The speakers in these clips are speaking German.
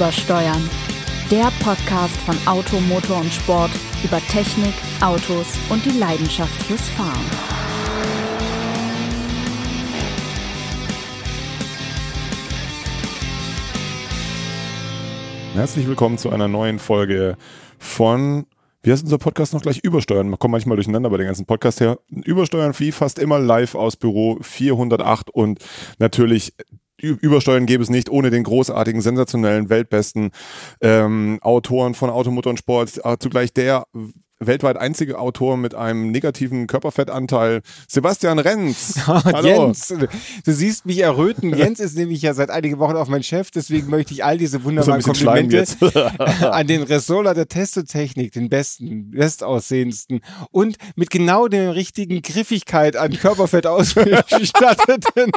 Übersteuern. Der Podcast von Auto, Motor und Sport über Technik, Autos und die Leidenschaft fürs Fahren. Herzlich willkommen zu einer neuen Folge von, wie heißt unser Podcast noch gleich? Übersteuern. Man kommt manchmal durcheinander bei den ganzen Podcast her. Übersteuern wie fast immer live aus Büro 408 und natürlich Übersteuern gäbe es nicht ohne den großartigen, sensationellen, weltbesten ähm, Autoren von Automotor und Sport, äh, zugleich der weltweit einzige Autor mit einem negativen Körperfettanteil, Sebastian Renz. Hallo. Jens, du siehst mich erröten. Jens ist nämlich ja seit einigen Wochen auch mein Chef, deswegen möchte ich all diese wunderbaren Komplimente an den Ressola der Testotechnik, den besten, bestaussehendsten und mit genau der richtigen Griffigkeit an Körperfett ausgestatteten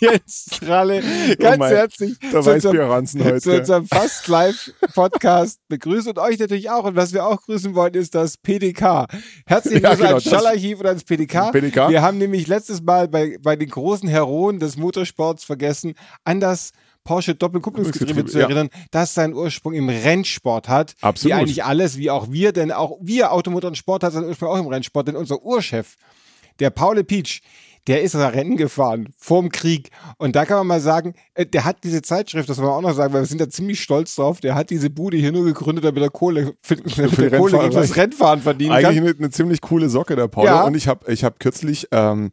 Jens Stralle. Ganz oh herzlich zu unserem, heute. zu unserem Fast Live Podcast begrüßen und euch natürlich auch. Und was wir auch grüßen wollen, ist das PDK. Herzlichen Glückwunsch ja, genau, ans Schallarchiv und ans PDK. PDK. Wir haben nämlich letztes Mal bei, bei den großen Heroen des Motorsports vergessen, an das Porsche Doppelkupplungsgetriebe zu erinnern, ja. das seinen Ursprung im Rennsport hat. Absolut. Wie eigentlich alles, wie auch wir, denn auch wir Automotor und Sport hat seinen Ursprung auch im Rennsport, denn unser Urchef, der Paul Peach, der ist Rennen gefahren vorm Krieg. Und da kann man mal sagen, äh, der hat diese Zeitschrift, das wollen wir auch noch sagen, weil wir sind da ziemlich stolz drauf, der hat diese Bude hier nur gegründet, damit er Kohle für, für, für Kohle gegen das Rennfahren verdienen Eigentlich kann. Eigentlich eine ziemlich coole Socke, der Paul. Ja. Und ich habe ich hab kürzlich ähm,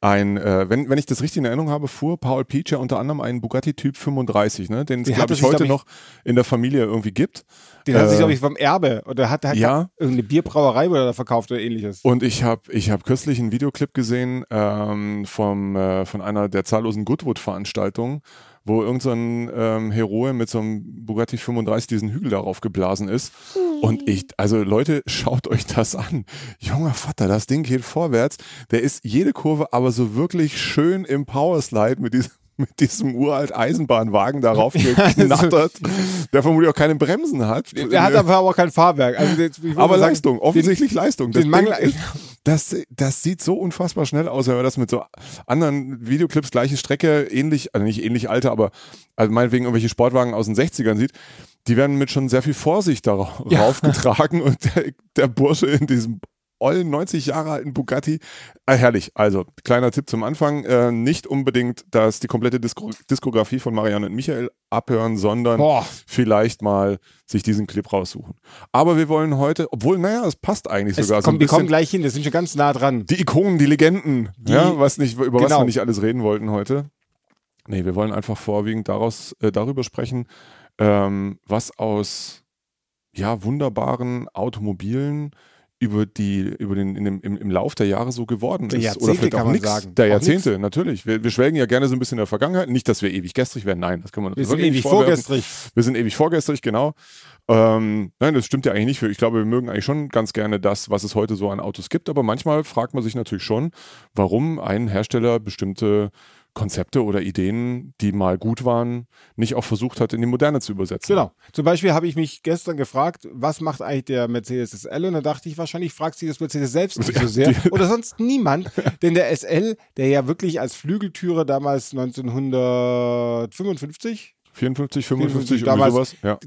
ein, äh, wenn, wenn ich das richtig in Erinnerung habe, fuhr Paul Peach ja unter anderem einen Bugatti Typ 35, ne? den es, glaube ich, heute noch in der Familie irgendwie gibt. Den äh, hat sich, glaube ich, vom Erbe oder hat, hat ja. irgendeine Bierbrauerei oder verkauft oder ähnliches. Und ich habe ich hab kürzlich einen Videoclip gesehen ähm, vom, äh, von einer der zahllosen Goodwood-Veranstaltungen, wo irgendein so ähm, Heroe mit so einem Bugatti 35 diesen Hügel darauf geblasen ist. Und ich, also Leute, schaut euch das an. Junger Vater, das Ding geht vorwärts. Der ist jede Kurve aber so wirklich schön im Powerslide mit diesem mit diesem uralt Eisenbahnwagen darauf geknattert, der vermutlich auch keine Bremsen hat. Der hat aber auch kein Fahrwerk. Also aber sagen, Leistung, offensichtlich den, Leistung. Das, Mangel, das, das sieht so unfassbar schnell aus, wenn man das mit so anderen Videoclips, gleiche Strecke, ähnlich, also nicht ähnlich alter, aber also meinetwegen irgendwelche Sportwagen aus den 60ern sieht die werden mit schon sehr viel Vorsicht darauf ja. getragen und der, der Bursche in diesem ollen 90 Jahre alten Bugatti. Äh, herrlich. Also, kleiner Tipp zum Anfang. Äh, nicht unbedingt dass die komplette Disko Diskografie von Marianne und Michael abhören, sondern Boah. vielleicht mal sich diesen Clip raussuchen. Aber wir wollen heute, obwohl, naja, es passt eigentlich es sogar. Kommt, so wir kommen gleich hin, wir sind schon ganz nah dran. Die Ikonen, die Legenden, die, ja, was nicht, über genau. was wir nicht alles reden wollten heute. Nee, wir wollen einfach vorwiegend daraus, äh, darüber sprechen, ähm, was aus ja, wunderbaren Automobilen über die, über den, in dem, im, im Lauf der Jahre so geworden der ist. Jahrzehnte Oder vielleicht auch nichts. Der Jahrzehnte, nix. natürlich. Wir, wir schwelgen ja gerne so ein bisschen in der Vergangenheit. Nicht, dass wir ewig gestrig werden. Nein, das kann man Wir sind ewig vorgestrig. Wir sind ewig vorgestrig, genau. Ähm, nein, das stimmt ja eigentlich nicht. Für, ich glaube, wir mögen eigentlich schon ganz gerne das, was es heute so an Autos gibt. Aber manchmal fragt man sich natürlich schon, warum ein Hersteller bestimmte Konzepte oder Ideen, die mal gut waren, nicht auch versucht hat, in die Moderne zu übersetzen. Genau. Zum Beispiel habe ich mich gestern gefragt, was macht eigentlich der Mercedes SL? Und da dachte ich, wahrscheinlich fragt sich das Mercedes selbst nicht so sehr. oder sonst niemand. Denn der SL, der ja wirklich als Flügeltürer damals 1955 54, 55, 54, damals, sowas. Ja.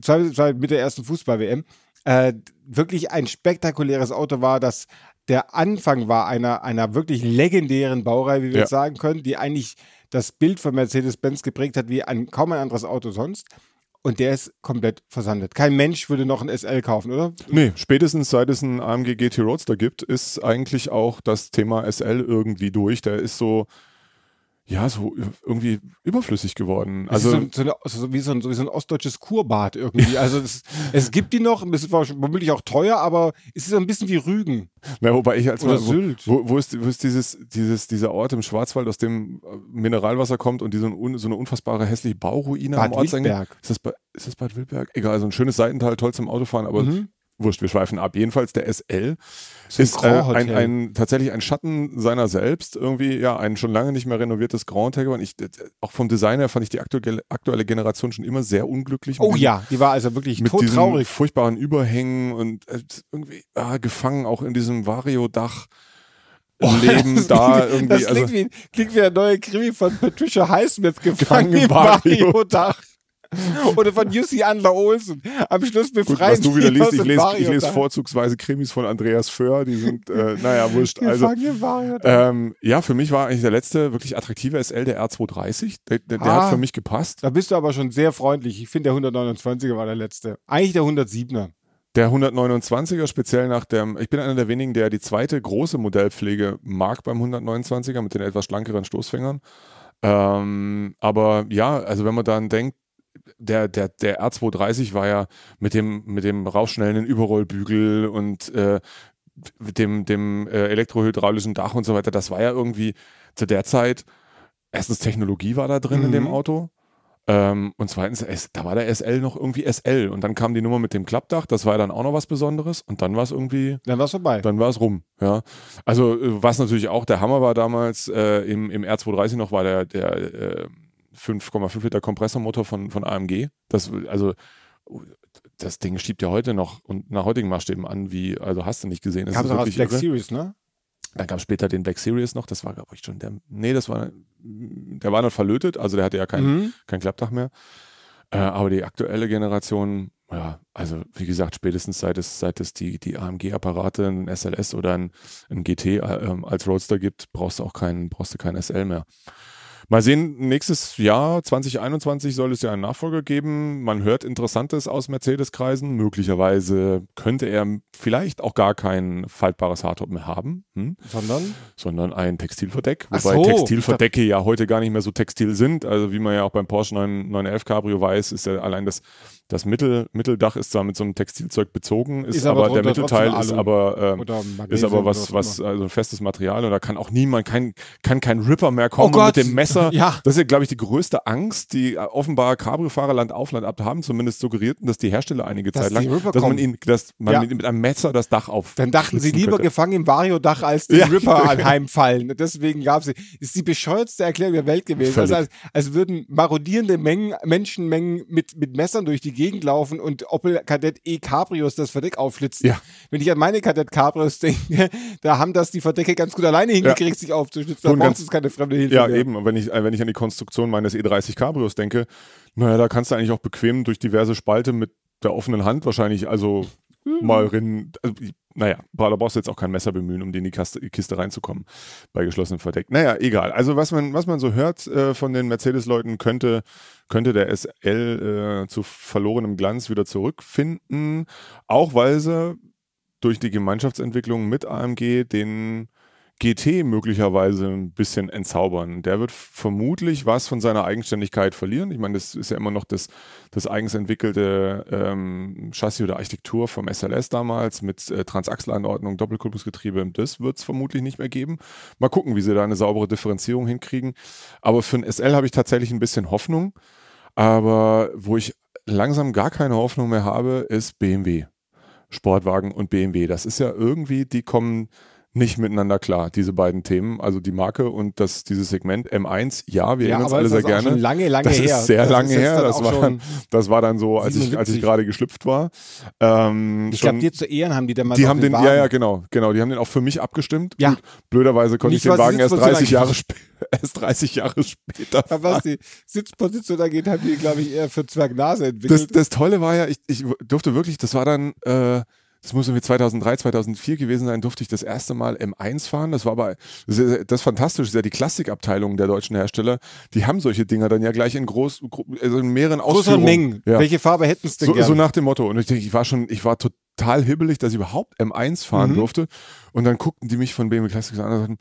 mit der ersten Fußball-WM. Äh, wirklich ein spektakuläres Auto war, das der Anfang war einer, einer wirklich legendären Baureihe, wie wir ja. sagen können, die eigentlich das Bild von Mercedes-Benz geprägt hat wie ein, kaum ein anderes Auto sonst. Und der ist komplett versandet. Kein Mensch würde noch ein SL kaufen, oder? Nee, spätestens seit es einen AMG GT Roadster gibt, ist eigentlich auch das Thema SL irgendwie durch. Der ist so, ja, so irgendwie überflüssig geworden. Also so, so, eine, so, wie so ein, so wie so ein ostdeutsches Kurbad irgendwie. Also es, es gibt die noch, es ist womöglich auch teuer, aber es ist ein bisschen wie Rügen. Na, wobei ich als Oder mal, Sylt. Wo, wo, ist, wo ist dieses, dieses, dieser Ort im Schwarzwald, aus dem Mineralwasser kommt und die so, ein, so eine unfassbare hässliche Bauruine Bad am Ortseingang? Ist das, ist das Bad Wildberg? Egal, so ein schönes Seitental, toll zum Autofahren, aber mhm wurscht, wir schweifen ab. Jedenfalls der SL ist äh, ein, ein, tatsächlich ein Schatten seiner selbst. Irgendwie, ja, ein schon lange nicht mehr renoviertes Grand Hotel. Und ich, auch vom Design her fand ich die aktuelle, aktuelle Generation schon immer sehr unglücklich. Oh ja, die war also wirklich mit todtraurig. furchtbaren Überhängen und äh, irgendwie ah, gefangen auch in diesem Vario-Dach. Oh, Leben da irgendwie. Das klingt, also, wie, klingt wie ein neuer Krimi von Patricia Highsmith gefangen, gefangen im Vario-Dach. Oder von Jussi Andler Olsen. Am Schluss befreien Gut, was du wieder liest, ich lese, ich lese vorzugsweise Krimis von Andreas Föhr, die sind, äh, naja, wurscht. Also, ähm, ja, für mich war eigentlich der letzte wirklich attraktive SL der R230. Der, der, ah, hat für mich gepasst. Da bist du aber schon sehr freundlich. Ich finde, der 129er war der letzte. Eigentlich der 107er. Der 129er, speziell nach dem, ich bin einer der wenigen, der die zweite große Modellpflege mag beim 129er mit den etwas schlankeren Stoßfängern. Ähm, aber ja, also wenn man dann denkt, der, der, der R230 war ja mit dem, mit dem rausschnellenden Überrollbügel und äh, dem, dem äh, elektrohydraulischen Dach und so weiter, das war ja irgendwie zu der Zeit, erstens Technologie war da drin mhm. in dem mhm. Auto. Ähm, und zweitens, da war der SL noch irgendwie SL. Und dann kam die Nummer mit dem Klappdach, das war dann auch noch was Besonderes. Und dann war es irgendwie. Dann war es vorbei. Dann war es rum, ja. Also, äh, was natürlich auch der Hammer war damals, äh, im, im R230 noch, war der, der äh, 5,5 Liter Kompressormotor von, von AMG. Das, also, das Ding schiebt ja heute noch und nach heutigen Maßstäben an, wie, also hast du nicht gesehen. Das Gab es auch als Black irre. Series, ne? Dann gab es später den Black Series noch, das war, glaube ich, schon der, nee, das war, der war noch verlötet, also der hatte ja kein, mhm. kein Klappdach mehr. Äh, aber die aktuelle Generation, ja, also wie gesagt, spätestens seit es, seit es die, die AMG-Apparate, ein SLS oder ein, ein GT äh, als Roadster gibt, brauchst du auch keinen, brauchst du kein SL mehr. Mal sehen, nächstes Jahr 2021 soll es ja einen Nachfolger geben. Man hört Interessantes aus Mercedes-Kreisen. Möglicherweise könnte er vielleicht auch gar kein faltbares Hardtop mehr haben. Hm? Sondern? Sondern ein Textilverdeck. Wobei so, Textilverdecke ja heute gar nicht mehr so textil sind. Also wie man ja auch beim Porsche 911 Cabrio weiß, ist ja allein das das Mittel, Mitteldach ist zwar mit so einem Textilzeug bezogen, ist, ist aber, aber der Mittelteil ist aber, ähm, ist aber was, was, also ein festes Material und da kann auch niemand, kein, kann kein Ripper mehr kommen oh mit dem Messer. Ja. Das ist ja, glaube ich, die größte Angst, die offenbar Cabrio-Fahrer Land auf Land ab haben, zumindest suggerierten, dass die Hersteller einige dass Zeit lang, dass man ihn, dass man ja. mit einem Messer das Dach auf. Dann dachten sie lieber könnte. gefangen im Vario-Dach als den ja. Ripper anheimfallen. Deswegen gab es, ist die bescheuertste Erklärung der Welt gewesen. Also als, als würden marodierende Mengen, Menschenmengen mit, mit Messern durch die Gegend laufen und Opel Kadett E Cabrios das Verdeck aufschlitzen. Ja. Wenn ich an meine Kadett Cabrios denke, da haben das die Verdecke ganz gut alleine hingekriegt, ja. sich aufzuschlitzen. Da brauchst du keine fremde Hilfe. Ja, mehr. eben. Und wenn ich, wenn ich an die Konstruktion meines E30 Cabrios denke, naja, da kannst du eigentlich auch bequem durch diverse Spalte mit der offenen Hand wahrscheinlich, also mhm. mal rennen. Also, naja, da brauchst du jetzt auch kein Messer bemühen, um in die Kiste, Kiste reinzukommen bei geschlossenem Verdeck. Naja, egal. Also was man, was man so hört äh, von den Mercedes-Leuten, könnte, könnte der SL äh, zu verlorenem Glanz wieder zurückfinden, auch weil sie durch die Gemeinschaftsentwicklung mit AMG den GT möglicherweise ein bisschen entzaubern. Der wird vermutlich was von seiner Eigenständigkeit verlieren. Ich meine, das ist ja immer noch das, das eigens entwickelte ähm, Chassis oder Architektur vom SLS damals mit äh, Transaxelanordnung, Doppelkupplungsgetriebe. Das wird es vermutlich nicht mehr geben. Mal gucken, wie sie da eine saubere Differenzierung hinkriegen. Aber für ein SL habe ich tatsächlich ein bisschen Hoffnung. Aber wo ich langsam gar keine Hoffnung mehr habe, ist BMW. Sportwagen und BMW. Das ist ja irgendwie, die kommen nicht miteinander klar, diese beiden Themen. Also die Marke und das, dieses Segment M1, ja, wir ja, erinnern uns alle sehr gerne. lange, lange das her. ist sehr das lange ist her. Das war, dann, das war dann so, als ich, als ich gerade geschlüpft war. Ähm, ich glaube, dir zu Ehren haben die dann mal Die haben den, den ja, ja, genau, genau. Die haben den auch für mich abgestimmt. Ja. Gut, blöderweise konnte ich den Wagen erst 30 Jahre später erst 30 Jahre später. Ja, was die Sitzposition angeht, haben die, glaube ich, eher für Zwergnase entwickelt. Das, das Tolle war ja, ich, ich durfte wirklich, das war dann, äh, das muss irgendwie 2003, 2004 gewesen sein, durfte ich das erste Mal M1 fahren. Das war aber, das ist, das ist fantastisch, das ist ja die Klassikabteilung der deutschen Hersteller. Die haben solche Dinger dann ja gleich in groß, also in mehreren Ausführungen. Mengen. Ja. Welche Farbe hätten es denn so, so nach dem Motto. Und ich denke, ich war schon, ich war total hibbelig, dass ich überhaupt M1 fahren mhm. durfte. Und dann guckten die mich von BMW Classics an und sagten,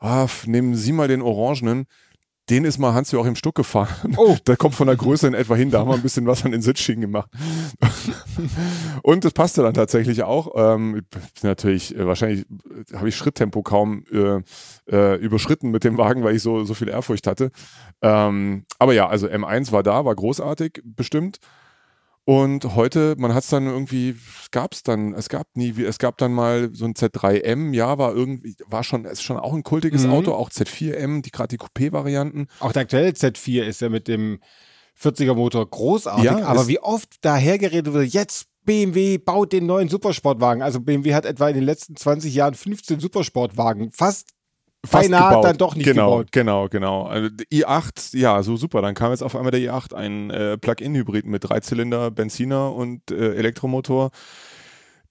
ah, nehmen Sie mal den Orangenen den ist mal Hans Joachim Stuck gefahren. Oh. Der kommt von der Größe in etwa hin. Da haben wir ein bisschen was an den Sitzschienen gemacht. und das passte dann tatsächlich auch. Ähm, natürlich, äh, wahrscheinlich äh, habe ich Schritttempo kaum äh, äh, überschritten mit dem Wagen, weil ich so, so viel Ehrfurcht hatte. Ähm, aber ja, also M1 war da, war großartig, bestimmt. Und heute, man hat es dann irgendwie, es gab es dann, es gab nie, es gab dann mal so ein Z3M, ja, war irgendwie, war schon, ist schon auch ein kultiges mhm. Auto, auch Z4M, die gerade die Coupé-Varianten. Auch der aktuelle Z4 ist ja mit dem 40er Motor großartig, ja, aber wie oft dahergeredet wird, jetzt BMW baut den neuen Supersportwagen. Also BMW hat etwa in den letzten 20 Jahren 15 Supersportwagen fast beinahe dann doch nicht genau, gebaut. Genau, genau. Also i8, ja, so super. Dann kam jetzt auf einmal der i8, ein äh, Plug-in-Hybrid mit Dreizylinder, Benziner und äh, Elektromotor,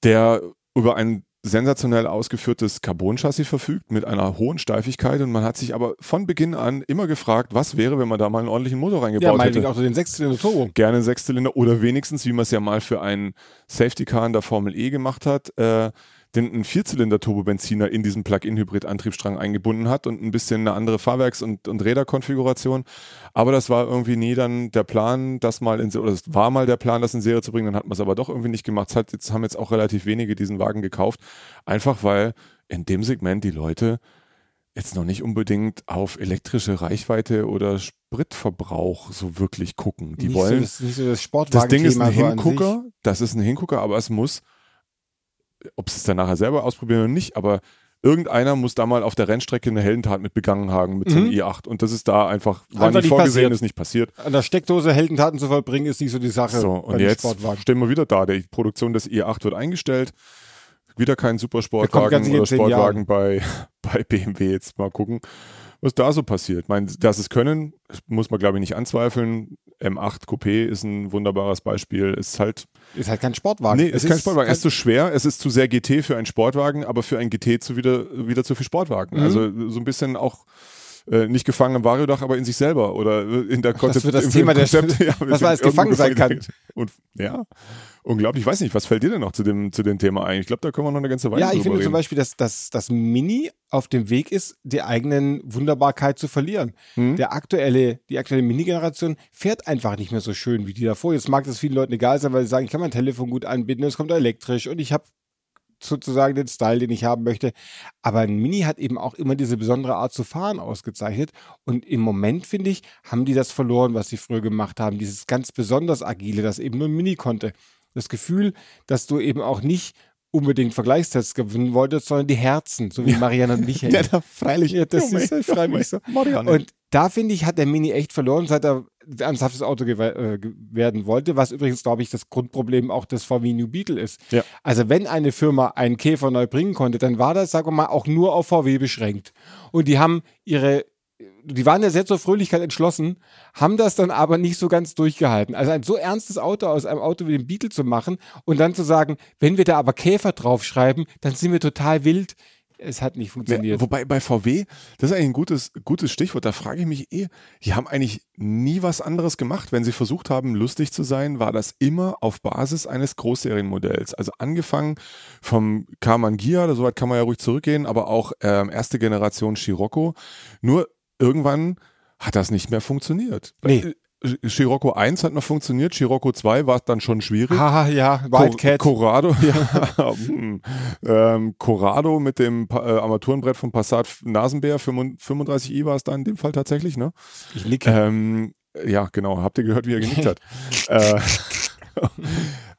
der über ein sensationell ausgeführtes Carbon-Chassis verfügt mit einer hohen Steifigkeit und man hat sich aber von Beginn an immer gefragt, was wäre, wenn man da mal einen ordentlichen Motor reingebaut ja, hätte. auch so den Sechszylinder Turbo. Gerne Sechszylinder oder wenigstens, wie man es ja mal für einen Safety Car in der Formel E gemacht hat, äh, den einen Vierzylinder-Turbobenziner in diesen Plug-in-Hybrid-Antriebsstrang eingebunden hat und ein bisschen eine andere Fahrwerks- und, und Räderkonfiguration. Aber das war irgendwie nie dann der Plan, das mal in oder es war mal der Plan, das in Serie zu bringen, dann hat man es aber doch irgendwie nicht gemacht. Hat, jetzt haben jetzt auch relativ wenige diesen Wagen gekauft. Einfach weil in dem Segment die Leute jetzt noch nicht unbedingt auf elektrische Reichweite oder Spritverbrauch so wirklich gucken. Die nicht wollen. So das, so das, das Ding ist ein Hingucker, das ist ein Hingucker, aber es muss ob sie es dann nachher selber ausprobieren oder nicht, aber irgendeiner muss da mal auf der Rennstrecke eine Heldentat mit begangen haben mit mhm. so einem i8 und das ist da einfach, war einfach nicht vorgesehen, passiert. ist nicht passiert. An der Steckdose Heldentaten zu vollbringen ist nicht so die Sache. So, und jetzt stehen wir wieder da, die Produktion des i8 wird eingestellt, wieder kein Supersportwagen oder Sportwagen bei, bei BMW, jetzt mal gucken was da so passiert. Ich meine, dass es können, muss man glaube ich nicht anzweifeln. M8 Coupé ist ein wunderbares Beispiel. Ist halt. Ist halt kein Sportwagen. Nee, es ist kein Sportwagen. Es ist zu schwer, es ist zu sehr GT für einen Sportwagen, aber für ein GT zu wieder, wieder zu viel Sportwagen. Mhm. Also so ein bisschen auch äh, nicht gefangen im Variodach, aber in sich selber oder in der Konzept. Das das Thema Konzept, der, ja, was man als gefangen sein kann. Und ja, unglaublich. Ich weiß nicht, was fällt dir denn noch zu dem, zu dem Thema ein? Ich glaube, da können wir noch eine ganze Weile Ja, ich finde reden. zum Beispiel, dass, dass das Mini auf dem Weg ist, die eigenen Wunderbarkeit zu verlieren. Hm? Der aktuelle, die aktuelle Mini-Generation fährt einfach nicht mehr so schön wie die davor. Jetzt mag das vielen Leuten egal sein, weil sie sagen, ich kann mein Telefon gut anbinden, es kommt elektrisch und ich habe sozusagen den Style, den ich haben möchte. Aber ein Mini hat eben auch immer diese besondere Art zu fahren ausgezeichnet. Und im Moment, finde ich, haben die das verloren, was sie früher gemacht haben. Dieses ganz besonders agile, das eben nur ein Mini konnte. Das Gefühl, dass du eben auch nicht unbedingt Vergleichstests gewinnen wolltest, sondern die Herzen, so wie. Marianne und Michael. ja, da freilich. Ja, das oh ist halt freilich so. Marianne. Und da finde ich, hat der Mini echt verloren, seit er ernsthaftes Auto äh, werden wollte, was übrigens, glaube ich, das Grundproblem auch des VW New Beetle ist. Ja. Also wenn eine Firma einen Käfer neu bringen konnte, dann war das, sagen wir mal, auch nur auf VW beschränkt. Und die haben ihre die waren ja sehr zur Fröhlichkeit entschlossen, haben das dann aber nicht so ganz durchgehalten. Also ein so ernstes Auto aus einem Auto wie dem Beetle zu machen und dann zu sagen, wenn wir da aber Käfer draufschreiben, dann sind wir total wild es hat nicht funktioniert. Wobei bei VW, das ist eigentlich ein gutes, gutes Stichwort, da frage ich mich eh, die haben eigentlich nie was anderes gemacht. Wenn sie versucht haben, lustig zu sein, war das immer auf Basis eines Großserienmodells. Also angefangen vom Karmann Gia, soweit kann man ja ruhig zurückgehen, aber auch ähm, erste Generation Scirocco. Nur irgendwann hat das nicht mehr funktioniert. Nee. Scirocco 1 hat noch funktioniert, Scirocco 2 war dann schon schwierig. Haha, ja, Wildcat. Corrado, ja. Hm. ähm, Corrado mit dem äh, Armaturenbrett vom Passat Nasenbär, 35i war es da in dem Fall tatsächlich, ne? Ich nicke. Ähm, ja, genau, habt ihr gehört, wie er genickt hat. äh,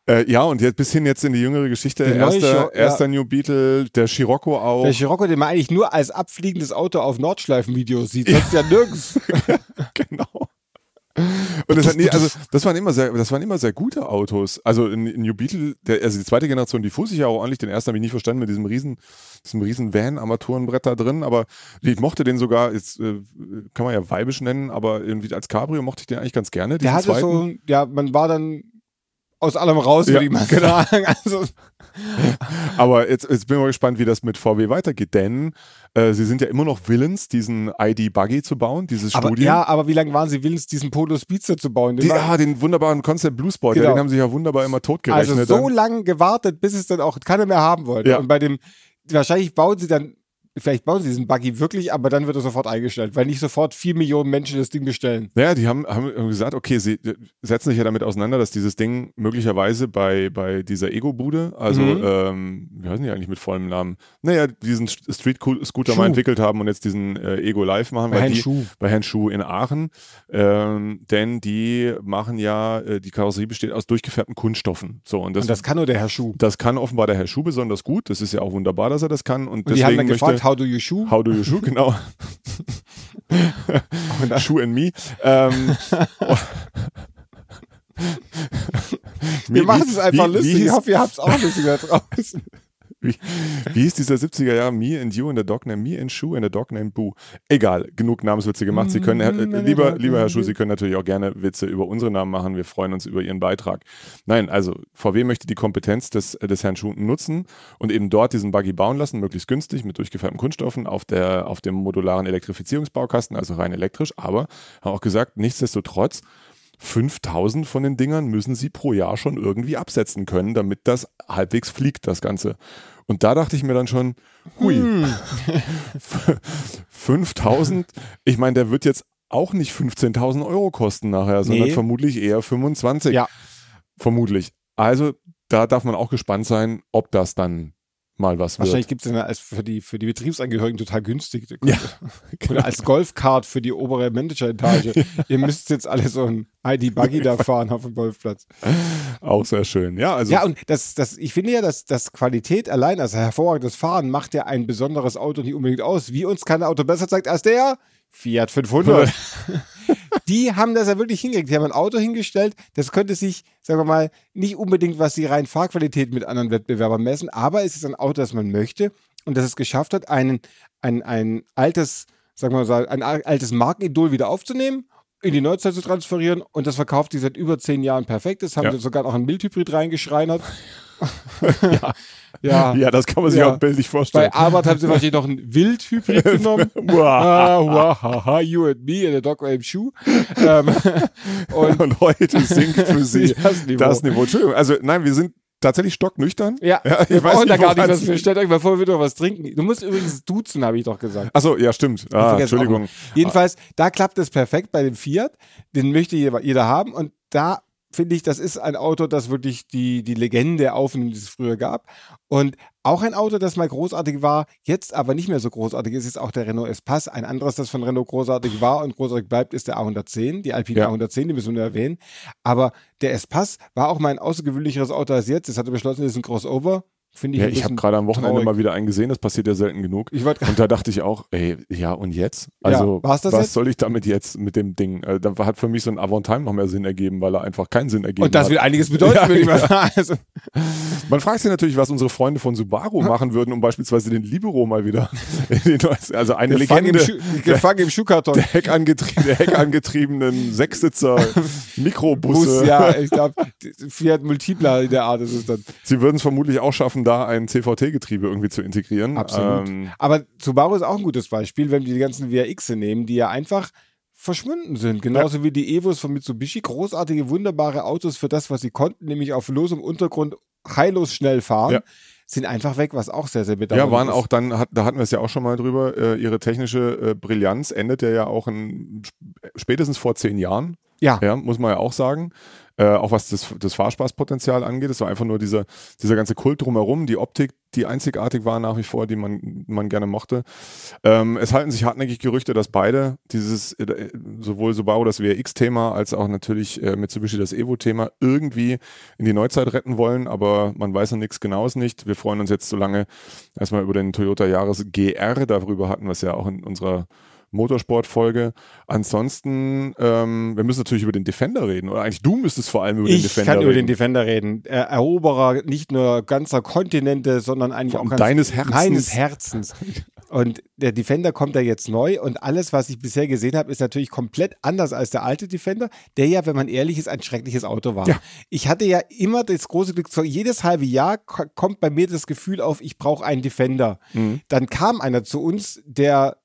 Äh, ja, und jetzt bis hin jetzt in die jüngere Geschichte. Erster, erster ja. New Beetle, der Scirocco auch. Der Scirocco, den man eigentlich nur als abfliegendes Auto auf Nordschleifenvideos sieht, sonst ja nirgends. genau. Und das, hat nie, also das waren immer sehr, das waren immer sehr gute Autos. Also in, in New Beetle, der, also die zweite Generation, die fuhr sich ja auch ordentlich. Den ersten habe ich nie verstanden mit diesem riesen, diesem riesen Van-Armaturenbrett da drin. Aber ich mochte den sogar, jetzt äh, kann man ja weibisch nennen, aber irgendwie als Cabrio mochte ich den eigentlich ganz gerne. Der hatte zweiten. so, ja, man war dann aus allem raus, ja, würde ich mal genau. sagen. Also. Aber jetzt, jetzt bin ich mal gespannt, wie das mit VW weitergeht, denn äh, sie sind ja immer noch willens, diesen ID-Buggy zu bauen, dieses aber, Studio. Ja, aber wie lange waren sie willens, diesen Polo Speedster zu bauen? Den ja, den wunderbaren Concept Blue Sport, genau. ja, den haben sie ja wunderbar immer totgerechnet. Also so lange gewartet, bis es dann auch keiner mehr haben wollte. Ja. Und bei dem, wahrscheinlich bauen sie dann vielleicht bauen sie diesen Buggy wirklich, aber dann wird er sofort eingestellt, weil nicht sofort vier Millionen Menschen das Ding bestellen. Naja, die haben, haben gesagt, okay, sie setzen sich ja damit auseinander, dass dieses Ding möglicherweise bei, bei dieser Ego-Bude, also, mhm. ähm, wie heißen die eigentlich mit vollem Namen? Naja, diesen Street-Scooter mal entwickelt haben und jetzt diesen äh, Ego Live machen. Bei Herrn Schuh. Bei Herrn Schuh in Aachen. Ähm, denn die machen ja, äh, die Karosserie besteht aus durchgefärbten Kunststoffen. So, und, das, und das kann nur der Herr Schuh. Das kann offenbar der Herr Schuh besonders gut. Das ist ja auch wunderbar, dass er das kann. Und, und die haben dann gefragt, How do you shoe? How do you shoe, genau. Shoe and me. Ähm, Wir machen es einfach wie, lustig. Wie ich hoffe, ihr habt es auch lustiger draußen. Wie, wie ist dieser 70er Jahre Me and You in the Dog Named Me and Shoe in the Dog Named Boo? Egal, genug Namenswitze gemacht. Sie können, äh, lieber, lieber Herr Schuh, Sie können natürlich auch gerne Witze über unsere Namen machen. Wir freuen uns über Ihren Beitrag. Nein, also VW möchte die Kompetenz des, des Herrn Schuh nutzen und eben dort diesen Buggy bauen lassen, möglichst günstig mit durchgefärbten Kunststoffen auf, der, auf dem modularen Elektrifizierungsbaukasten, also rein elektrisch. Aber haben auch gesagt, nichtsdestotrotz 5000 von den Dingern müssen sie pro Jahr schon irgendwie absetzen können, damit das halbwegs fliegt, das Ganze. Und da dachte ich mir dann schon, hui, hm. 5000, ich meine, der wird jetzt auch nicht 15.000 Euro kosten nachher, sondern nee. vermutlich eher 25. Ja. Vermutlich. Also da darf man auch gespannt sein, ob das dann mal was Wahrscheinlich gibt es für die, für die Betriebsangehörigen total günstig. Ja, genau. Oder als Golfcard für die obere Manageretage. Ihr müsst jetzt alle so ein ID-Buggy da fahren auf dem Golfplatz. Auch sehr schön. Ja, also. Ja, und das, das, ich finde ja, dass, dass Qualität allein, also hervorragendes Fahren, macht ja ein besonderes Auto nicht unbedingt aus. Wie uns kein Auto besser zeigt als der Fiat 500. die haben das ja wirklich hingekriegt. Die haben ein Auto hingestellt, das könnte sich, sagen wir mal, nicht unbedingt, was die rein Fahrqualität mit anderen Wettbewerbern messen, aber es ist ein Auto, das man möchte und das es geschafft hat, einen, ein, ein altes, sagen wir mal, ein altes Markenidol wieder aufzunehmen in die Neuzeit zu transferieren und das verkauft sie seit über zehn Jahren perfekt. Das haben ja. sie sogar noch ein Mildhybrid reingeschreinert. Ja. Ja. ja, das kann man sich ja. auch bildlich vorstellen. Bei Arbeit haben sie wahrscheinlich noch einen Wildhybrid genommen. ah, you and me in a dog named shoe. Ähm, und, und, heute sinkt für sie das Niveau. das Niveau. Entschuldigung, also nein, wir sind tatsächlich stocknüchtern. Ja, ja ich weiß nicht, da gar nicht, was wir stellt euch mal vor, wir doch was trinken. Du musst übrigens duzen, habe ich doch gesagt. Achso, ja, stimmt. Ah, Entschuldigung. Jedenfalls, da klappt es perfekt bei dem Fiat. Den möchte jeder haben und da finde ich, das ist ein Auto, das wirklich die, die Legende aufnimmt, die es früher gab. Und auch ein Auto, das mal großartig war, jetzt aber nicht mehr so großartig ist, ist auch der Renault Espace. Ein anderes, das von Renault großartig war und großartig bleibt, ist der A110, die Alpine ja. A110, die müssen wir nur erwähnen. Aber der Espace war auch mal ein außergewöhnlicheres Auto als jetzt. Es hatte beschlossen, es ist ein Crossover. Finde ich ja, ich habe gerade am Wochenende traurig. mal wieder einen gesehen, das passiert ja selten genug. und da dachte ich auch, ey, ja und jetzt? Also ja, was jetzt? soll ich damit jetzt mit dem Ding? Also, da hat für mich so ein Avantime noch mehr Sinn ergeben, weil er einfach keinen Sinn ergeben hat. Und das hat. will einiges bedeuten, ja, würde ich mal sagen. Also. Man fragt sich natürlich, was unsere Freunde von Subaru machen würden, um beispielsweise den Libero mal wieder, also eine gefangen Legende, im gefangen im Schuhkarton, der, Heckangetrie der heckangetriebenen Sechssitzer Mikrobusse. Bus, ja, ich glaube, Fiat Multipla in der Art ist es dann. Sie würden es vermutlich auch schaffen, da ein CVT-Getriebe irgendwie zu integrieren. Absolut. Ähm, Aber Subaru ist auch ein gutes Beispiel, wenn wir die ganzen VRX nehmen, die ja einfach verschwunden sind. Genauso ja. wie die Evos von Mitsubishi. Großartige, wunderbare Autos für das, was sie konnten, nämlich auf losem Untergrund heillos schnell fahren. Ja sind einfach weg, was auch sehr, sehr bedauerlich ist. Ja, waren auch dann, hat, da hatten wir es ja auch schon mal drüber, äh, ihre technische äh, Brillanz endet ja auch in, spätestens vor zehn Jahren. Ja. ja. Muss man ja auch sagen. Äh, auch was das, das Fahrspaßpotenzial angeht. Es war einfach nur dieser, dieser ganze Kult drumherum, die Optik, die einzigartig war nach wie vor, die man, man gerne mochte. Ähm, es halten sich hartnäckig Gerüchte, dass beide dieses, äh, sowohl Subaru das WRX-Thema als auch natürlich äh, Mitsubishi das Evo-Thema irgendwie in die Neuzeit retten wollen, aber man weiß noch nichts Genaues nicht. Wir freuen uns jetzt so lange erstmal über den Toyota Jahres GR, darüber hatten wir es ja auch in unserer Motorsportfolge. Ansonsten, ähm, wir müssen natürlich über den Defender reden. Oder eigentlich du müsstest vor allem über ich den Defender reden. Ich kann über den Defender reden. Er Eroberer nicht nur ganzer Kontinente, sondern eigentlich auch ganz deines Herzens. meines Herzens. Und der Defender kommt da jetzt neu und alles, was ich bisher gesehen habe, ist natürlich komplett anders als der alte Defender, der ja, wenn man ehrlich ist, ein schreckliches Auto war. Ja. Ich hatte ja immer das große Glück, jedes halbe Jahr kommt bei mir das Gefühl auf, ich brauche einen Defender. Mhm. Dann kam einer zu uns, der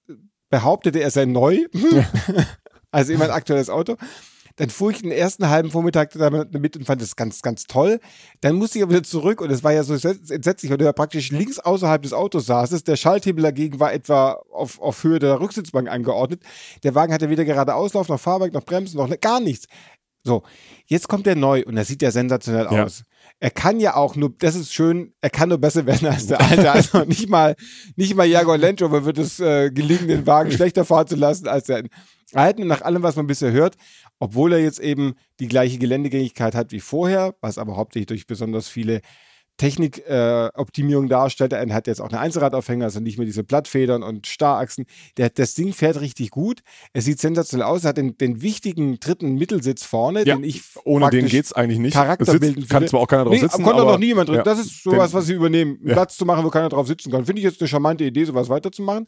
behauptete, er sei neu. also immer ein aktuelles Auto. Dann fuhr ich den ersten halben Vormittag damit mit und fand das ganz, ganz toll. Dann musste ich aber wieder zurück und es war ja so entsetzlich, weil du ja praktisch links außerhalb des Autos saßest. Der Schalthebel dagegen war etwa auf, auf Höhe der Rücksitzbank angeordnet. Der Wagen hatte weder gerade Auslauf, noch Fahrwerk, noch Bremsen, noch gar nichts. So, jetzt kommt der neu und das sieht ja sensationell ja. aus. Er kann ja auch nur, das ist schön, er kann nur besser werden als der alte. Also nicht mal, nicht mal Jaguar Land Rover wird es äh, gelingen, den Wagen schlechter fahren zu lassen als der alten. Nach allem, was man bisher hört, obwohl er jetzt eben die gleiche Geländegängigkeit hat wie vorher, was aber hauptsächlich durch besonders viele Technikoptimierung äh, darstellt. Er hat jetzt auch eine Einzelradaufhänger, also nicht mehr diese Blattfedern und Starrachsen. Der, das Ding fährt richtig gut. Es sieht sensationell aus. Er hat den, den wichtigen dritten Mittelsitz vorne, ja, den ich ohne den geht es eigentlich nicht. Charakterbilden kann zwar auch keiner drauf nee, sitzen. Konnte aber, noch niemand drin. Ja, das ist sowas, was sie übernehmen. Ja. Platz zu machen, wo keiner drauf sitzen kann. Finde ich jetzt eine charmante Idee, sowas weiterzumachen.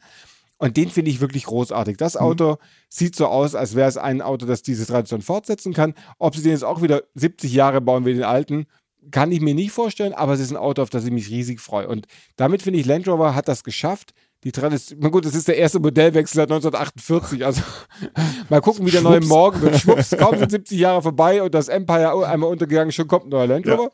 Und den finde ich wirklich großartig. Das mhm. Auto mhm. sieht so aus, als wäre es ein Auto, das diese Tradition fortsetzen kann. Ob sie den jetzt auch wieder 70 Jahre bauen wie den alten, kann ich mir nicht vorstellen, aber es ist ein Auto, auf das ich mich riesig freue. Und damit finde ich, Land Rover hat das geschafft. Die Tradition, na gut, das ist der erste Modellwechsel seit 1948. Also mal gucken, wie der neue Morgen wird. Schwupps, kaum sind 70 Jahre vorbei und das Empire einmal untergegangen, schon kommt ein neuer Land Rover. Ja.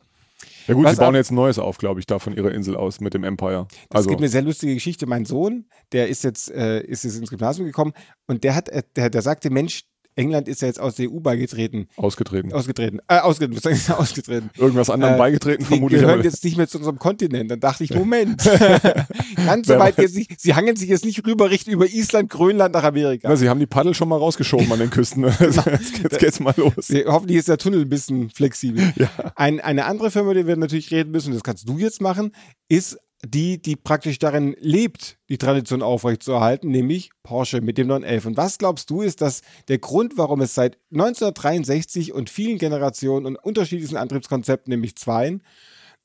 Ja gut, Was sie bauen jetzt ein neues auf, glaube ich, da von ihrer Insel aus mit dem Empire. Also. Es gibt eine sehr lustige Geschichte. Mein Sohn, der ist jetzt, äh, ist jetzt ins Gymnasium gekommen und der hat, äh, der, der sagte, Mensch, England ist ja jetzt aus der EU beigetreten. Ausgetreten. Ausgetreten. Äh, ausgetreten. ausgetreten. Irgendwas anderem äh, beigetreten, vermutlich. Die gehören jetzt nicht mehr zu unserem Kontinent. Dann dachte ich, Moment. Ganz so weit jetzt nicht. Sie hangen sich jetzt nicht rüber, richten über Island, Grönland nach Amerika. Na, sie haben die Paddel schon mal rausgeschoben an den Küsten. jetzt, jetzt geht's mal los. Hoffentlich ist der Tunnel ein bisschen flexibel. Ja. Ein, eine andere Firma, die wir natürlich reden müssen, das kannst du jetzt machen, ist die, die praktisch darin lebt, die Tradition aufrechtzuerhalten, nämlich Porsche mit dem 911. Und was glaubst du, ist das der Grund, warum es seit 1963 und vielen Generationen und unterschiedlichen Antriebskonzepten, nämlich zweien,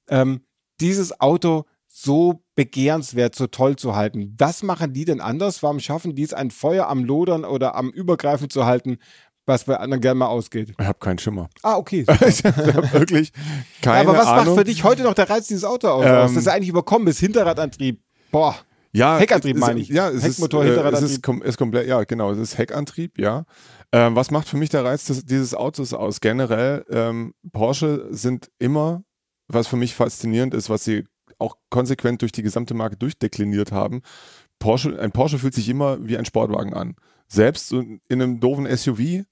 ähm, dieses Auto so begehrenswert, so toll zu halten. Was machen die denn anders? Warum schaffen die es, ein Feuer am Lodern oder am Übergreifen zu halten, was bei anderen gerne mal ausgeht. Ich habe keinen Schimmer. Ah, okay. ich habe wirklich keine Ahnung. aber was Ahnung. macht für dich heute noch der Reiz dieses Autos aus? Ähm, das ist eigentlich überkommen ist, Hinterradantrieb. Boah. Ja, Heckantrieb meine ich. Ja, es Heckmotor, ist, Hinterradantrieb. Es ist, kom ist komplett, ja, genau, es ist Heckantrieb, ja. Ähm, was macht für mich der Reiz des, dieses Autos aus? Generell, ähm, Porsche sind immer, was für mich faszinierend ist, was sie auch konsequent durch die gesamte Marke durchdekliniert haben. Porsche, ein Porsche fühlt sich immer wie ein Sportwagen an. Selbst in einem doofen SUV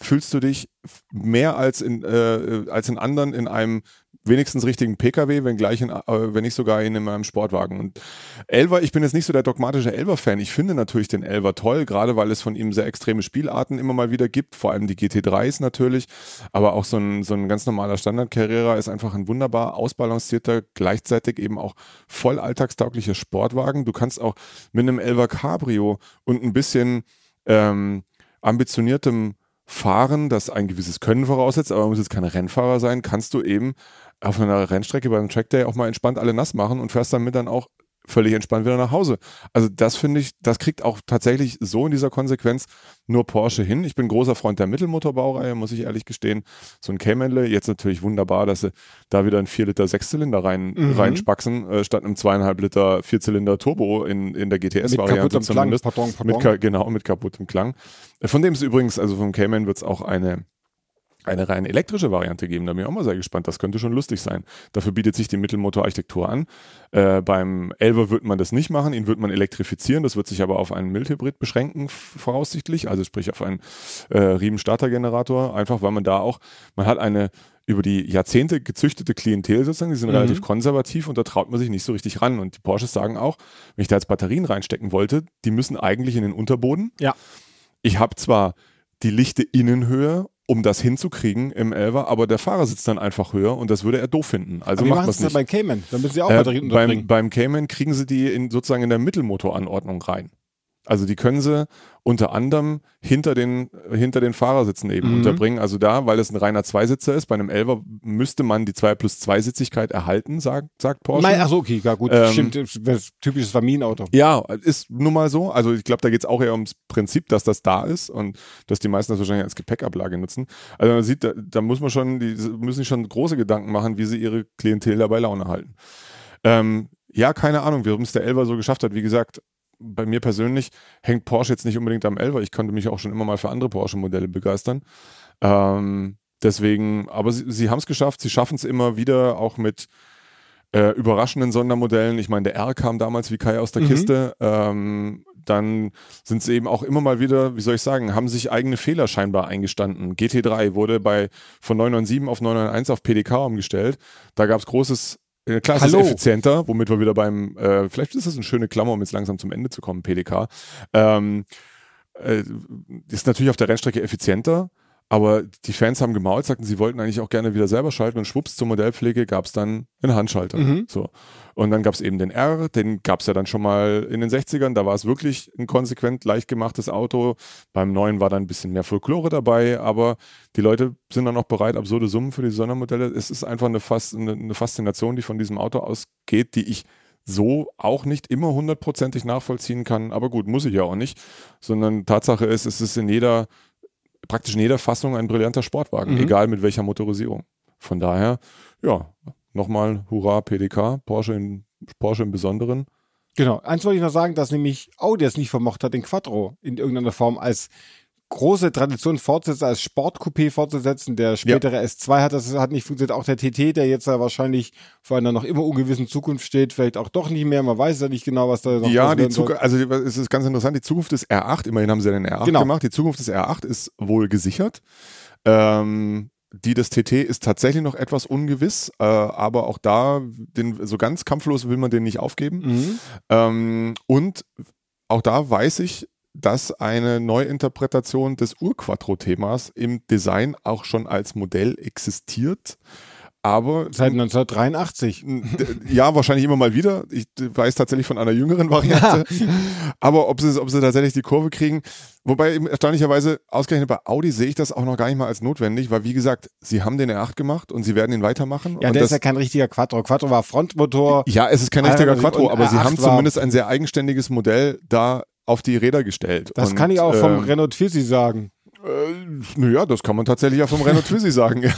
fühlst du dich mehr als in, äh, als in anderen in einem wenigstens richtigen Pkw, wenn gleich in, äh, wenn nicht sogar in einem Sportwagen. Und Elver, ich bin jetzt nicht so der dogmatische Elver-Fan. Ich finde natürlich den Elver toll, gerade weil es von ihm sehr extreme Spielarten immer mal wieder gibt, vor allem die GT3s natürlich, aber auch so ein, so ein ganz normaler Standard-Carrera ist einfach ein wunderbar ausbalancierter, gleichzeitig eben auch voll alltagstauglicher Sportwagen. Du kannst auch mit einem Elver Cabrio und ein bisschen ähm, ambitioniertem Fahren, das ein gewisses Können voraussetzt, aber man muss jetzt kein Rennfahrer sein, kannst du eben auf einer Rennstrecke beim Trackday auch mal entspannt alle nass machen und fährst damit dann auch völlig entspannt wieder nach Hause. Also das finde ich, das kriegt auch tatsächlich so in dieser Konsequenz nur Porsche hin. Ich bin großer Freund der Mittelmotorbaureihe, muss ich ehrlich gestehen. So ein Caymanle, jetzt natürlich wunderbar, dass sie da wieder einen 4 Liter Sechszylinder rein, mhm. reinspaxen, äh, statt einem zweieinhalb Liter Vierzylinder Turbo in, in der GTS-Variante zumindest. Klang, pardon, pardon. Mit, genau, mit kaputtem Klang. Von dem ist übrigens, also vom Cayman wird es auch eine eine rein elektrische Variante geben. Da bin ich auch mal sehr gespannt. Das könnte schon lustig sein. Dafür bietet sich die Mittelmotorarchitektur an. Äh, beim Elver wird man das nicht machen. Ihn wird man elektrifizieren. Das wird sich aber auf einen Mildhybrid beschränken, voraussichtlich. Also sprich auf einen äh, Riemen-Starter-Generator. Einfach weil man da auch, man hat eine über die Jahrzehnte gezüchtete Klientel sozusagen, die sind mhm. relativ konservativ und da traut man sich nicht so richtig ran. Und die Porsches sagen auch, wenn ich da jetzt Batterien reinstecken wollte, die müssen eigentlich in den Unterboden. Ja. Ich habe zwar die lichte Innenhöhe um das hinzukriegen im Elver, aber der Fahrer sitzt dann einfach höher und das würde er doof finden. Also aber macht das nicht. beim Cayman? Dann müssen sie auch äh, Batterien beim, beim Cayman kriegen sie die in, sozusagen in der Mittelmotoranordnung rein. Also die können sie unter anderem hinter den, hinter den Fahrersitzen eben mhm. unterbringen. Also da, weil es ein reiner Zweisitzer ist, bei einem Elver müsste man die 2 plus 2 Sitzigkeit erhalten, sagt, sagt Porsche. Nein, achso, okay, ja gut, ähm, stimmt, das typisches Familienauto. Ja, ist nun mal so. Also ich glaube, da geht es auch eher ums Prinzip, dass das da ist und dass die meisten das wahrscheinlich als Gepäckablage nutzen. Also man sieht, da, da muss man schon, die müssen sich schon große Gedanken machen, wie sie ihre Klientel dabei Laune halten. Ähm, ja, keine Ahnung, warum es der Elver so geschafft hat. Wie gesagt, bei mir persönlich hängt Porsche jetzt nicht unbedingt am Elver. Ich konnte mich auch schon immer mal für andere Porsche-Modelle begeistern. Ähm, deswegen, aber sie, sie haben es geschafft. Sie schaffen es immer wieder auch mit äh, überraschenden Sondermodellen. Ich meine, der R kam damals wie Kai aus der mhm. Kiste. Ähm, dann sind sie eben auch immer mal wieder, wie soll ich sagen, haben sich eigene Fehler scheinbar eingestanden. GT3 wurde bei von 997 auf 991 auf PDK umgestellt. Da gab es großes äh, klar, es ist effizienter, womit wir wieder beim, äh, vielleicht ist das eine schöne Klammer, um jetzt langsam zum Ende zu kommen, PDK. Ähm, äh, ist natürlich auf der Rennstrecke effizienter, aber die Fans haben gemault, sagten, sie wollten eigentlich auch gerne wieder selber schalten und schwupps zur Modellpflege gab es dann einen Handschalter. Mhm. So. Und dann gab es eben den R, den gab es ja dann schon mal in den 60ern, da war es wirklich ein konsequent leicht gemachtes Auto. Beim neuen war dann ein bisschen mehr Folklore dabei, aber die Leute sind dann auch bereit, absurde Summen für die Sondermodelle. Es ist einfach eine, Fas eine Faszination, die von diesem Auto ausgeht, die ich so auch nicht immer hundertprozentig nachvollziehen kann. Aber gut, muss ich ja auch nicht. Sondern Tatsache ist, es ist in jeder praktisch in jeder Fassung ein brillanter Sportwagen, mhm. egal mit welcher Motorisierung. Von daher, ja, nochmal Hurra PDK, Porsche, in, Porsche im Besonderen. Genau, eins wollte ich noch sagen, dass nämlich Audi es nicht vermocht hat, den Quattro in irgendeiner Form als große Tradition fortsetzen, als Sportcoupé fortzusetzen. Der spätere ja. S2 hat das hat nicht funktioniert. Auch der TT, der jetzt ja wahrscheinlich vor einer noch immer ungewissen Zukunft steht, vielleicht auch doch nicht mehr. Man weiß ja nicht genau, was da noch Ja, die Zukunft, also es ist ganz interessant. Die Zukunft des R8, immerhin haben sie ja den R8 genau. gemacht. Die Zukunft des R8 ist wohl gesichert. Ähm, die des TT ist tatsächlich noch etwas ungewiss, äh, aber auch da, den, so ganz kampflos will man den nicht aufgeben. Mhm. Ähm, und auch da weiß ich, dass eine Neuinterpretation des Urquattro-Themas im Design auch schon als Modell existiert. Aber seit 1983. Ja, wahrscheinlich immer mal wieder. Ich weiß tatsächlich von einer jüngeren Variante. Ja. Aber ob sie, ob sie tatsächlich die Kurve kriegen, wobei erstaunlicherweise ausgerechnet bei Audi sehe ich das auch noch gar nicht mal als notwendig, weil wie gesagt, sie haben den R8 gemacht und sie werden ihn weitermachen. Ja, der ist ja kein richtiger Quattro. Quattro war Frontmotor. Ja, es ist kein richtiger Quattro, aber sie haben zumindest ein sehr eigenständiges Modell da auf die Räder gestellt. Das und, kann ich auch vom äh, Renault Twizy sagen. Äh, naja, das kann man tatsächlich auch vom Renault Twizy sagen. Ja.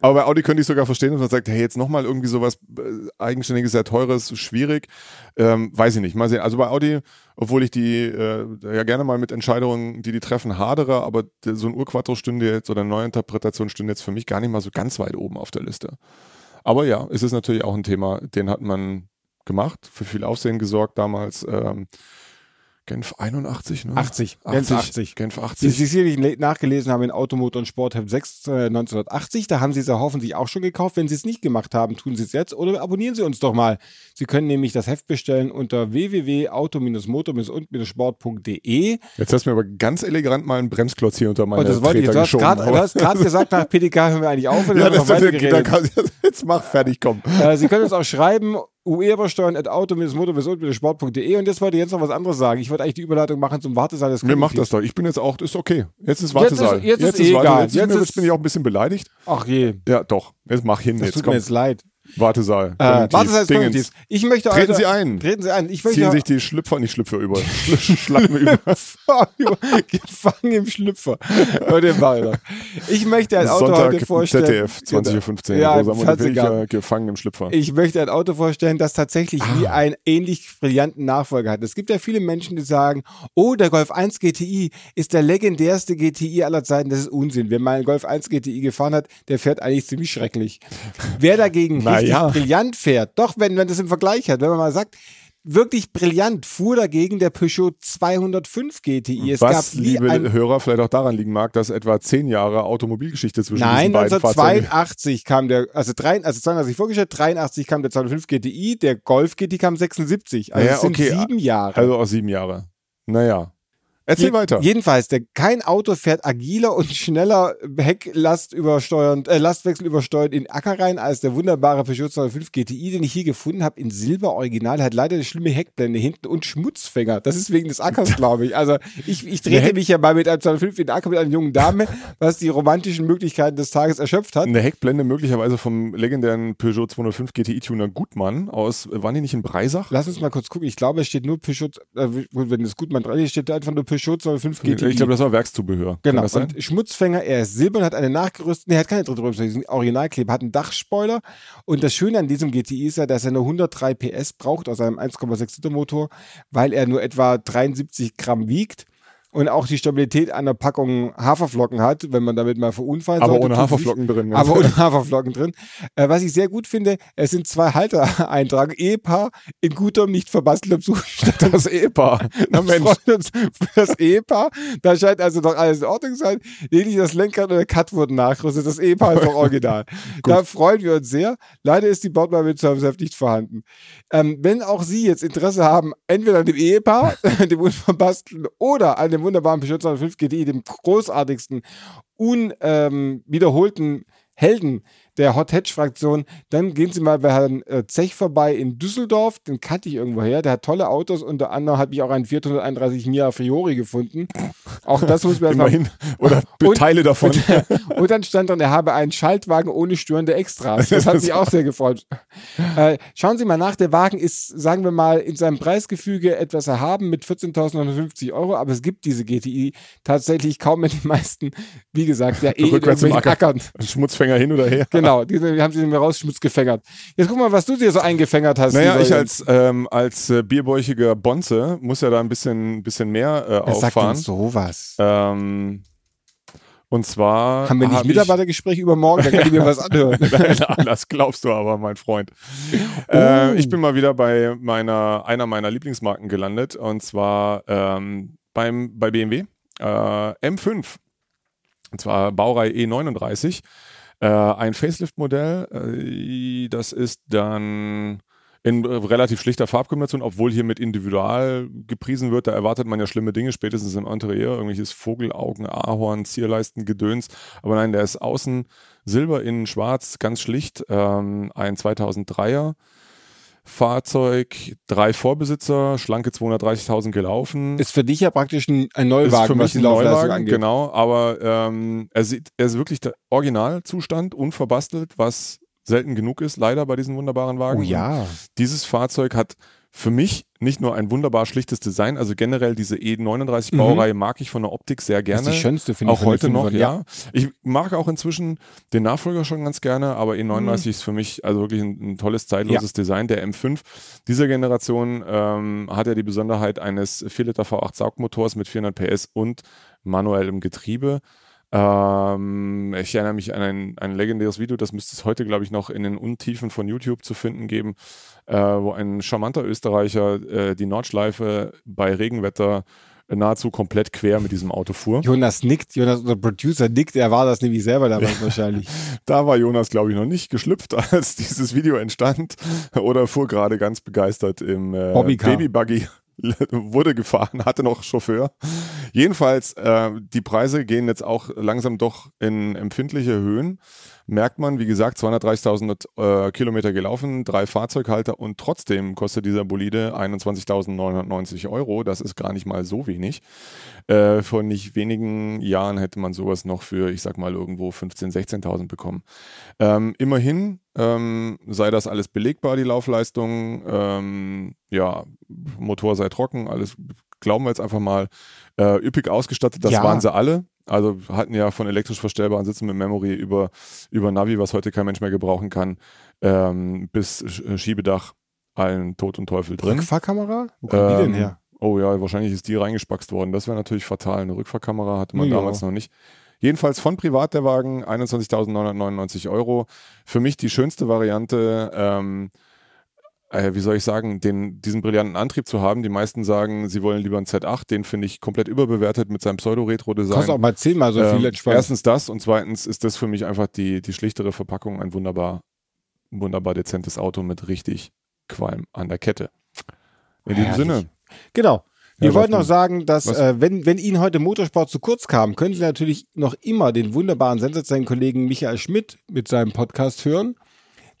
Aber bei Audi könnte ich sogar verstehen, dass man sagt, hey, jetzt nochmal irgendwie sowas äh, eigenständiges, sehr teures, schwierig. Ähm, weiß ich nicht. Mal sehen. Also bei Audi, obwohl ich die äh, ja gerne mal mit Entscheidungen, die die treffen, hadere, aber so ein Urquattro stünde jetzt oder eine Neuinterpretation stünde jetzt für mich gar nicht mal so ganz weit oben auf der Liste. Aber ja, es ist natürlich auch ein Thema, den hat man gemacht, für viel Aufsehen gesorgt damals. Ähm, Genf 81, ne? 80. 80. Genf 80. Genf 80. Sie sicherlich nachgelesen haben in Automotor und Sport 6 äh, 1980. Da haben Sie es ja hoffentlich auch schon gekauft. Wenn Sie es nicht gemacht haben, tun Sie es jetzt oder abonnieren Sie uns doch mal. Sie können nämlich das Heft bestellen unter www.auto-motor-sport.de. Jetzt hast du mir aber ganz elegant mal einen Bremsklotz hier unter meine oh, das wollte ich. Du hast gerade gesagt, nach PDK hören wir eigentlich auf. ja, das das, jetzt mach fertig, komm. Äh, Sie können uns auch schreiben uebersteuern at auto-motor-sport.de und jetzt wollte ich jetzt noch was anderes sagen. Ich wollte eigentlich die Überleitung machen zum Wartesaal des Mir macht das doch. Ich bin jetzt auch, ist okay. Jetzt ist Wartesaal. Jetzt ist, jetzt jetzt ist, ist egal. Jetzt, jetzt, jetzt, bin ich auch ein bisschen beleidigt. Ach je. Ja, doch. Jetzt mach hin. Das jetzt, tut komm. mir jetzt leid. Wartesaal. Äh, Wartesaal ist Konjunktiv. Ich möchte Treten Sie ein. Treten Sie ein. Ich möchte Ziehen sich die Schlüpfer, nicht Schlüpfer über. Schlappen über. Gefangen im Schlüpfer. Heute weiter. Ich möchte ein Auto Sonntag heute vorstellen. ZDF, 20.15 Uhr. Ja, Rosa gefangen im Schlüpfer. Ich möchte ein Auto vorstellen, das tatsächlich ah. wie einen ähnlich brillanten Nachfolger hat. Es gibt ja viele Menschen, die sagen, oh, der Golf 1 GTI ist der legendärste GTI aller Zeiten. Das ist Unsinn. Wer mal einen Golf 1 GTI gefahren hat, der fährt eigentlich ziemlich schrecklich. Wer dagegen richtig ja. brillant fährt, doch wenn man das im Vergleich hat, wenn man mal sagt, wirklich brillant fuhr dagegen der Peugeot 205 GTI. Es Was, liebe Hörer, vielleicht auch daran liegen mag, dass etwa zehn Jahre Automobilgeschichte zwischen Nein, diesen beiden 1982 kam der, also, drei, also 82 vorgestellt, 83 kam der 205 GTI, der Golf GTI kam 76. Also ja, es sind okay. sieben Jahre. Also auch sieben Jahre. Naja. Erzähl Je weiter. Jedenfalls, der, kein Auto fährt agiler und schneller Hecklast übersteuernd, äh, Lastwechsel übersteuernd in Acker rein als der wunderbare Peugeot 205 GTI, den ich hier gefunden habe in Silber Original. Hat leider eine schlimme Heckblende hinten und Schmutzfänger. Das ist wegen des Ackers, glaube ich. Also ich, ich trete mich ja mal mit einem 205 in den Acker mit einer jungen Dame, was die romantischen Möglichkeiten des Tages erschöpft hat. Eine Heckblende möglicherweise vom legendären Peugeot 205 GTI Tuner Gutmann aus, waren die nicht in Breisach? Lass uns mal kurz gucken. Ich glaube, es steht nur Peugeot, äh, wenn es Gutmann dran ist, steht da einfach nur Peugeot Peugeot 205 GTI. Ich glaube, das war Werkszubehör. Genau. Und Schmutzfänger, er ist silbern, hat eine nachgerüstete, nee, er hat keine dritte Bremse, diesen Originalkleber, hat einen Dachspoiler. Und das Schöne an diesem GTI ist ja, dass er nur 103 PS braucht aus einem 1,6 Liter Motor, weil er nur etwa 73 Gramm wiegt und auch die Stabilität einer Packung Haferflocken hat, wenn man damit mal verunfallt. Aber ohne Haferflocken drin. Aber ohne Haferflocken drin. Äh, was ich sehr gut finde, es sind zwei Halter eintragen. Ehepaar in gutem, nicht verbasteltem Zustand. Das Ehepaar. Na Mensch. Das Ehepaar. Da scheint also doch alles in Ordnung zu sein. Lediglich das Lenkrad und der Cut wurden nachgerüstet. Das Ehepaar ist doch original. da freuen wir uns sehr. Leider ist die Bautmann mit Service nicht vorhanden. Ähm, wenn auch Sie jetzt Interesse haben, entweder an dem Ehepaar, dem unverbastelten oder an dem dem wunderbaren Peugeot 205 GTI, dem großartigsten, unwiederholten ähm, Helden der Hot Hatch Fraktion, dann gehen Sie mal bei Herrn äh, Zech vorbei in Düsseldorf, den kannte ich irgendwo her, der hat tolle Autos, unter anderem habe ich auch einen 431 Mia Fiori gefunden. Auch das muss man Immerhin. Oder und, Teile davon. Und, und, dann stand drin, er habe einen Schaltwagen ohne störende Extras. Das hat mich auch sehr gefreut. Äh, schauen Sie mal nach, der Wagen ist, sagen wir mal, in seinem Preisgefüge etwas erhaben mit 14.950 Euro, aber es gibt diese GTI tatsächlich kaum mit den meisten, wie gesagt, ja eh Rückwärts im Acker. Ackern. Schmutzfänger hin oder her. Genau, die, die haben sie mir rausschmutz gefängert. Jetzt guck mal, was du dir so eingefängert hast. Naja, ich als, ähm, als äh, bierbäuchiger Bonze muss ja da ein bisschen, bisschen mehr äh, auffahren. Sagt denn sowas? Ähm, und zwar. Haben wir nicht hab Mitarbeitergespräch übermorgen? Da kann ich mir was anhören. das glaubst du aber, mein Freund. Uh. Äh, ich bin mal wieder bei meiner, einer meiner Lieblingsmarken gelandet. Und zwar ähm, beim, bei BMW. Äh, M5. Und zwar Baureihe E39. Äh, ein Facelift-Modell, äh, das ist dann in relativ schlichter Farbkombination, obwohl hier mit Individual gepriesen wird. Da erwartet man ja schlimme Dinge, spätestens im Interieur, irgendwelches Vogelaugen, Ahorn, Zierleisten, Gedöns. Aber nein, der ist außen silber, innen schwarz, ganz schlicht. Ähm, ein 2003er Fahrzeug, drei Vorbesitzer, schlanke 230.000 gelaufen. Ist für dich ja praktisch ein, ein Neuwagen, ist für mich ein Neuwagen, angeht. Genau, aber ähm, er, sieht, er ist wirklich der Originalzustand, unverbastelt, was selten genug ist, leider bei diesen wunderbaren Wagen. Oh ja. Dieses Fahrzeug hat für mich nicht nur ein wunderbar schlichtes Design, also generell diese E39 Baureihe mhm. mag ich von der Optik sehr gerne. Das ist die schönste, finde ich. Auch heute noch, ja. Ich mag auch inzwischen den Nachfolger schon ganz gerne, aber E39 mhm. ist für mich also wirklich ein, ein tolles, zeitloses ja. Design. Der M5 dieser Generation ähm, hat ja die Besonderheit eines 4 Liter V8 Saugmotors mit 400 PS und manuellem Getriebe. Ähm, ich erinnere mich an ein, ein legendäres Video, das müsste es heute, glaube ich, noch in den Untiefen von YouTube zu finden geben, äh, wo ein charmanter Österreicher äh, die Nordschleife bei Regenwetter nahezu komplett quer mit diesem Auto fuhr. Jonas nickt, Jonas, unser Producer nickt, er war das nämlich selber damals wahrscheinlich. da war Jonas, glaube ich, noch nicht geschlüpft, als dieses Video entstand oder fuhr gerade ganz begeistert im äh, Babybuggy wurde gefahren, hatte noch Chauffeur. Jedenfalls, äh, die Preise gehen jetzt auch langsam doch in empfindliche Höhen. Merkt man, wie gesagt, 230.000 äh, Kilometer gelaufen, drei Fahrzeughalter und trotzdem kostet dieser Bolide 21.990 Euro. Das ist gar nicht mal so wenig. Äh, vor nicht wenigen Jahren hätte man sowas noch für, ich sag mal, irgendwo 15.000, 16.000 bekommen. Ähm, immerhin ähm, sei das alles belegbar, die Laufleistung. Ähm, ja, Motor sei trocken, alles glauben wir jetzt einfach mal. Äh, üppig ausgestattet, das ja. waren sie alle. Also hatten ja von elektrisch verstellbaren Sitzen mit Memory über, über Navi, was heute kein Mensch mehr gebrauchen kann, ähm, bis äh, Schiebedach allen Tod und Teufel drin. Rückfahrkamera? Wo kommt ähm, die denn her? Oh ja, wahrscheinlich ist die reingespackst worden. Das wäre natürlich fatal. Eine Rückfahrkamera hatte man ja. damals noch nicht. Jedenfalls von privat der Wagen 21.999 Euro. Für mich die schönste Variante. Ähm, äh, wie soll ich sagen, den, diesen brillanten Antrieb zu haben. Die meisten sagen, sie wollen lieber einen Z8, den finde ich komplett überbewertet mit seinem Pseudo-Retro-Design. Kostet auch mal zehnmal so viel ähm, entspannt. Erstens das und zweitens ist das für mich einfach die, die schlichtere Verpackung, ein wunderbar, wunderbar dezentes Auto mit richtig Qualm an der Kette. In diesem Sinne. Genau. Wir ja, wollten noch sagen, dass äh, wenn, wenn Ihnen heute Motorsport zu kurz kam, können Sie natürlich noch immer den wunderbaren Kollegen Michael Schmidt mit seinem Podcast hören.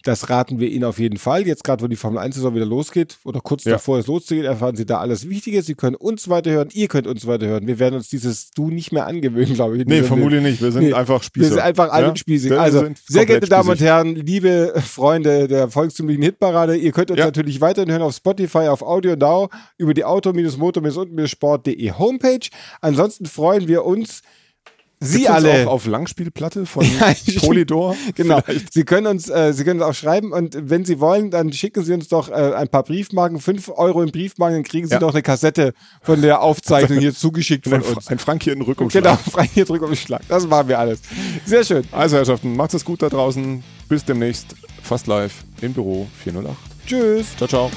Das raten wir Ihnen auf jeden Fall. Jetzt gerade, wo die Formel 1-Saison wieder losgeht oder kurz ja. davor es loszugeht, erfahren Sie da alles Wichtige. Sie können uns weiterhören, ihr könnt uns weiterhören. Wir werden uns dieses Du nicht mehr angewöhnen, glaube ich. Nee, vermutlich nicht. Wir sind nee, einfach Spießer. Wir sind einfach alt ja? spießig. Also, sehr geehrte Damen und Herren, liebe Freunde der volkstümlichen Hitparade, ihr könnt uns ja. natürlich weiterhin hören auf Spotify, auf Audio Now, über die Auto-Motor-und-sport.de Homepage. Ansonsten freuen wir uns, Sie Gibt's alle auch auf Langspielplatte von Polydor. Genau. Vielleicht? Sie können uns, äh, Sie können uns auch schreiben und wenn Sie wollen, dann schicken Sie uns doch äh, ein paar Briefmarken, fünf Euro in Briefmarken, dann kriegen Sie ja. doch eine Kassette von der Aufzeichnung hier zugeschickt von uns. Ein Frank hier in Rückumschlag. Genau, Frank hier Rückumschlag. Das machen wir alles. Sehr schön. Also Herrschaften, macht es gut da draußen. Bis demnächst. Fast live im Büro 408. Tschüss. Ciao, ciao.